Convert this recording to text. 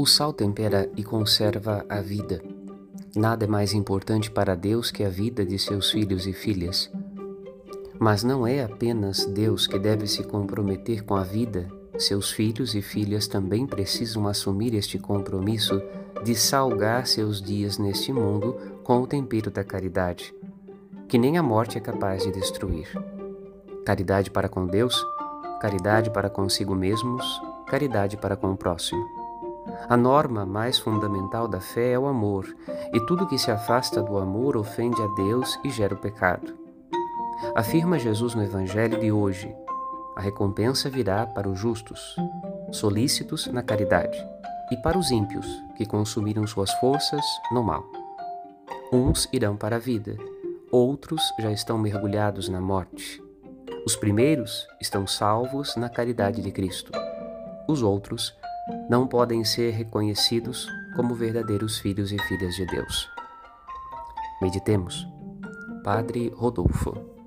O sal tempera e conserva a vida. Nada é mais importante para Deus que a vida de seus filhos e filhas. Mas não é apenas Deus que deve se comprometer com a vida, seus filhos e filhas também precisam assumir este compromisso de salgar seus dias neste mundo com o tempero da caridade, que nem a morte é capaz de destruir. Caridade para com Deus, caridade para consigo mesmos, caridade para com o próximo. A norma mais fundamental da fé é o amor, e tudo que se afasta do amor ofende a Deus e gera o pecado. Afirma Jesus no Evangelho de hoje: a recompensa virá para os justos, solícitos na caridade, e para os ímpios, que consumiram suas forças no mal. Uns irão para a vida, outros já estão mergulhados na morte. Os primeiros estão salvos na caridade de Cristo. Os outros não podem ser reconhecidos como verdadeiros filhos e filhas de Deus. Meditemos. Padre Rodolfo.